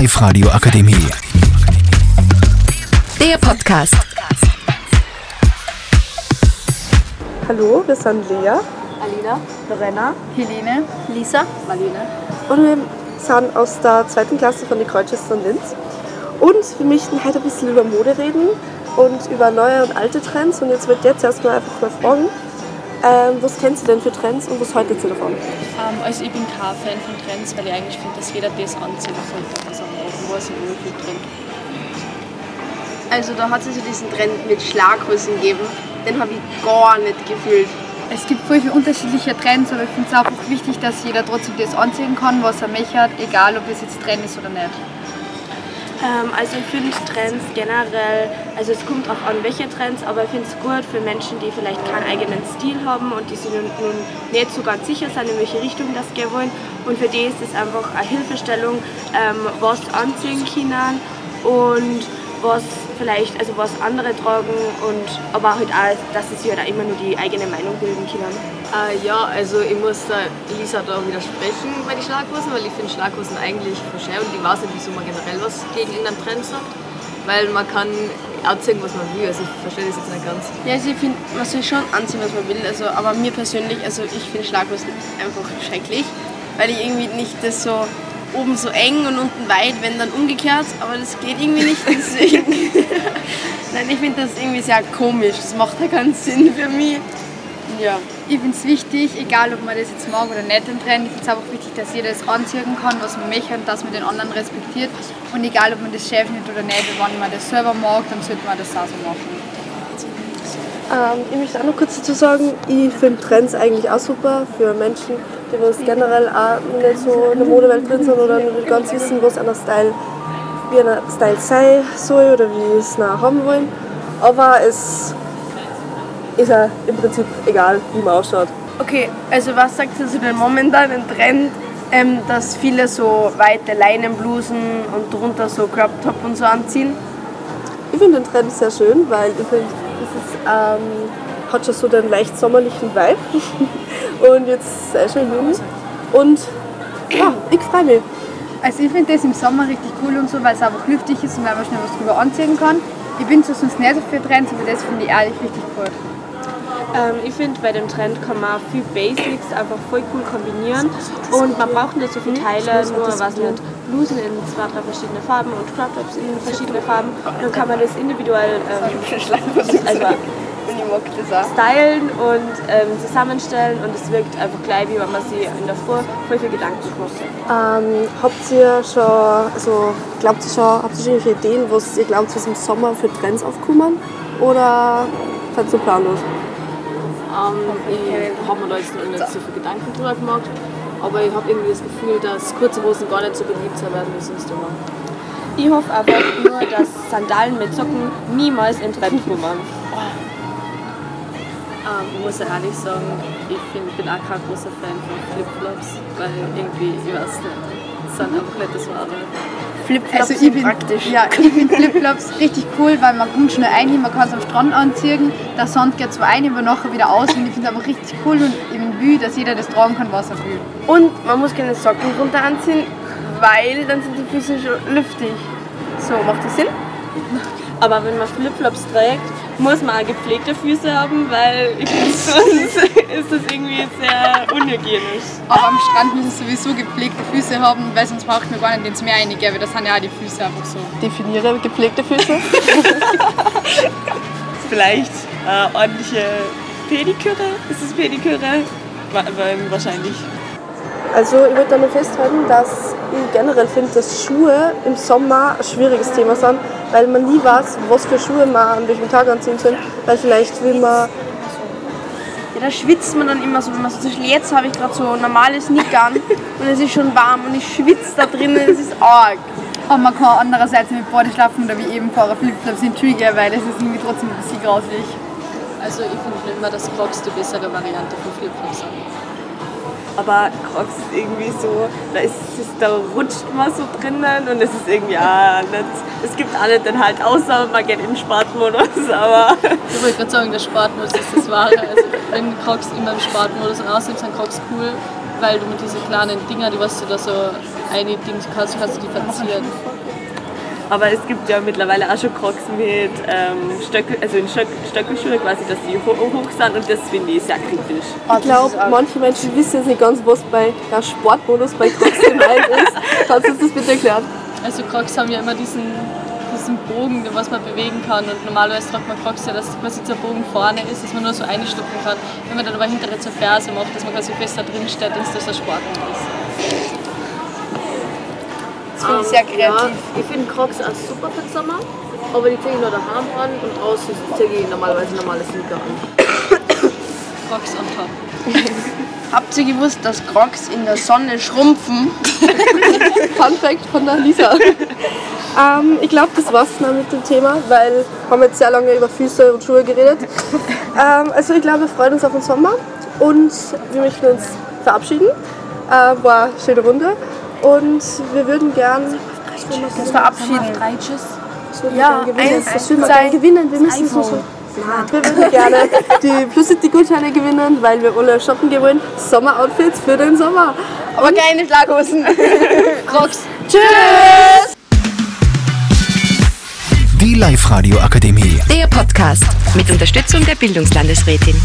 Live Radio Akademie. Der Podcast. Hallo, wir sind Lea Alina, Lorena Helene, Lisa, Marlene. und wir sind aus der zweiten Klasse von den Kreuzschwestern Linz. Und wir möchten heute ein bisschen über Mode reden und über neue und alte Trends. Und jetzt wird jetzt erstmal einfach mal fragen, ähm, was kennst du denn für Trends und was haltet ihr davon? Ähm, also ich bin kein Fan von Trends, weil ich eigentlich finde, dass jeder das anziehen sollte, was er mag, wo er sich wohlfühlt drin. Also da hat es ja diesen Trend mit Schlaghosen gegeben. Den habe ich gar nicht gefühlt. Es gibt voll viele unterschiedliche Trends, aber ich finde es einfach wichtig, dass jeder trotzdem das anziehen kann, was er möchte, egal ob es jetzt Trend ist oder nicht. Ähm, also ich finde Trends generell, also es kommt darauf an, welche Trends, aber ich finde es gut für Menschen, die vielleicht keinen eigenen Stil haben und die sich nun, nun nicht so ganz sicher sind, in welche Richtung das gehen wollen. Und für die ist es einfach eine Hilfestellung, ähm, was anziehen können und was vielleicht, also was andere tragen und aber halt auch, dass sie sich halt auch immer nur die eigene Meinung bilden können. Äh, ja, also ich muss da Lisa da widersprechen bei den Schlaghosen, weil ich finde Schlaghosen eigentlich verschön und ich weiß nicht, wieso man generell was gegen irgendeinen Trend sagt. Weil man kann anziehen, was man will, also ich verstehe das jetzt nicht ganz. Ja, also ich finde, man soll schon anziehen, was man will. Also, aber mir persönlich, also ich finde Schlaghosen einfach schrecklich, weil ich irgendwie nicht das so oben so eng und unten weit, wenn dann umgekehrt, aber das geht irgendwie nicht. Deswegen. Nein, ich finde das irgendwie sehr komisch. Das macht ja keinen Sinn für mich. Ja. Ich finde es wichtig, egal ob man das jetzt mag oder nicht, den Trend, ich finde es einfach wichtig, dass jeder das anziehen kann, was man möchte und dass man den anderen respektiert. Und egal, ob man das Chef nicht oder nicht, wenn man das selber mag, dann sollte man das auch so machen. Ähm, ich möchte auch noch kurz dazu sagen, ich finde Trends eigentlich auch super für Menschen, die was generell auch nicht so in der Modewelt drin sind oder nicht ganz wissen, was einer Style, wie ein Style sein soll oder wie es nach haben wollen. Aber es ist ja im Prinzip egal, wie man ausschaut. Okay, also was sagt ihr zu dem momentanen Trend, ähm, dass viele so weite Leinenblusen und drunter so Crop Top und so anziehen? Ich finde den Trend sehr schön, weil ich finde, es ist, ähm, hat schon so den leicht sommerlichen Vibe. Und jetzt sehr schön jung. Und ja, ich freue mich. Also ich finde das im Sommer richtig cool und so, weil es einfach lüftig ist und weil man schnell was drüber anziehen kann. Ich bin zwar sonst nicht so für Trends, aber das finde ich ehrlich richtig cool. Ähm, ich finde, bei dem Trend kann man viel Basics einfach voll cool kombinieren und man braucht nicht so viele Teile, nur was nicht, Blusen in zwei, drei verschiedene Farben und Crop Tops in verschiedene Farben. Dann kann man das individuell ähm, also stylen und ähm, zusammenstellen und es wirkt einfach gleich, wie wenn man sich in der Früh voll viel Gedanken macht. Ähm, habt ihr schon, also glaubt ihr schon, habt ihr schon irgendwelche Ideen, was ihr glaubt, was im Sommer für Trends aufkommen? Oder seid ihr so planlos? Ähm, ich habe mir da jetzt noch nicht so viel Gedanken drüber gemacht, aber ich habe irgendwie das Gefühl, dass kurze Hosen gar nicht so beliebt sein werden wie sonst immer. Ich hoffe einfach nur, dass Sandalen mit Socken niemals in Trend kommen. Ähm, ich muss ja ehrlich sagen, ich find, bin auch kein großer Fan von Flipflops, weil irgendwie, ich weiß nicht, sind einfach nicht das Wahre. Flipflops Also ich sind bin, praktisch. ja, ich finde Flipflops richtig cool, weil man kommt schnell rein, man kann es am Strand anziehen, der Sand geht zwar rein, aber nachher wieder aus und ich finde es einfach richtig cool und ich will, dass jeder das tragen kann, was er will. Und man muss keine Socken drunter anziehen, weil dann sind die Füße schon lüftig. So, macht das Sinn? Aber wenn man Flipflops trägt, muss man auch gepflegte Füße haben, weil ich finde, sonst ist das irgendwie sehr unhygienisch. Aber am Strand müssen sowieso gepflegte Füße haben, weil sonst braucht man gar nicht ins Meer reingehen, weil das sind ja auch die Füße einfach so. Definiere gepflegte Füße. vielleicht äh, ordentliche Pediküre. Ist es Pediküre? Wa- wa- Wahrscheinlich. Also ich würde da nur festhalten, dass ich generell finde, dass Schuhe im Sommer ein schwieriges Thema sind, weil man nie weiß, was für Schuhe man an welchem Tag anziehen soll. Weil vielleicht will man Ja, da schwitzt man dann immer so. Wenn man so zum Beispiel jetzt habe ich gerade so normales Nick an und es ist schon warm und ich schwitze da drinnen, es ist arg. Aber man kann andererseits mit Bodyschlafen oder wie eben vorher Flipflops in Trigger, weil das ist irgendwie trotzdem ein bisschen grauslich. Also ich finde schon immer, dass Crocs die bessere Variante von Flipflops sind. Aber Crocs ist irgendwie so, da, ist, da rutscht man so drinnen und es ist irgendwie auch nicht, es gibt alle dann halt außer man geht den Sportmodus, aber Ich wollte gerade sagen, der Sportmodus ist das Wahre. Also wenn Crocs immer im Sportmodus außerdem sind Crocs cool, weil du mit diesen kleinen Dinger, die was du da so eine Ding kannst, kannst du die verzieren. Aber es gibt ja mittlerweile auch schon Crocs mit ähm, Stöcke, also in Stöck, Stöckelschuhe quasi, dass die hoch, hoch sind und das finde ich sehr kritisch. Ich glaube, manche Menschen wissen jetzt nicht ganz, was bei der Sportmodus bei Crocs gemeint ist. Kannst du uns das bitte erklären? Also Crocs haben ja immer diesen, diesen Bogen, den was man bewegen kann und normalerweise tragt man Crocs ja, dass quasi der Bogen vorne ist, dass man nur so einstupfen kann. Wenn man dann aber hintere zur Ferse macht, dass man quasi fester drin steht, dann ist das ein Sportmodus. Das finde ich sehr kreativ. Ja, ich finde Crocs auch super für den Sommer, aber die ziehe ich nur daheim an und draußen ziehe ich normalerweise normale Sneaker an. Crocs on top. Habt ihr gewusst, dass Crocs in der Sonne schrumpfen? Fun Fact von der Lisa. ähm, ich glaube, das war's dann mit dem Thema, weil wir haben jetzt sehr lange über Füße und Schuhe geredet. ähm, also ich glaube, wir freuen uns auf den Sommer und wir möchten uns verabschieden. Äh, war eine schöne Runde und wir würden gern Das verabschieden. ja, gewinnen. Das gerne gewinnen. Wir müssen so wir würden gerne die Plus City Gutscheine gewinnen, weil wir alle shoppen gewollt. Sommeroutfits für den Sommer. Aber keine Schlaghosen. Crocs. Die Live-Radio Akademie. Der Podcast mit Unterstützung der Bildungslandesrätin.